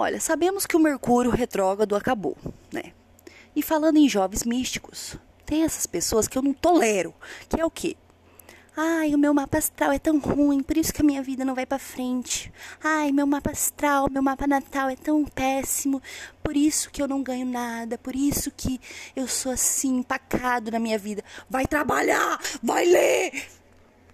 Olha, sabemos que o Mercúrio retrógrado acabou, né? E falando em jovens místicos, tem essas pessoas que eu não tolero, que é o quê? Ai, o meu mapa astral é tão ruim, por isso que a minha vida não vai para frente. Ai, meu mapa astral, meu mapa natal é tão péssimo, por isso que eu não ganho nada, por isso que eu sou assim, empacado na minha vida. Vai trabalhar, vai ler,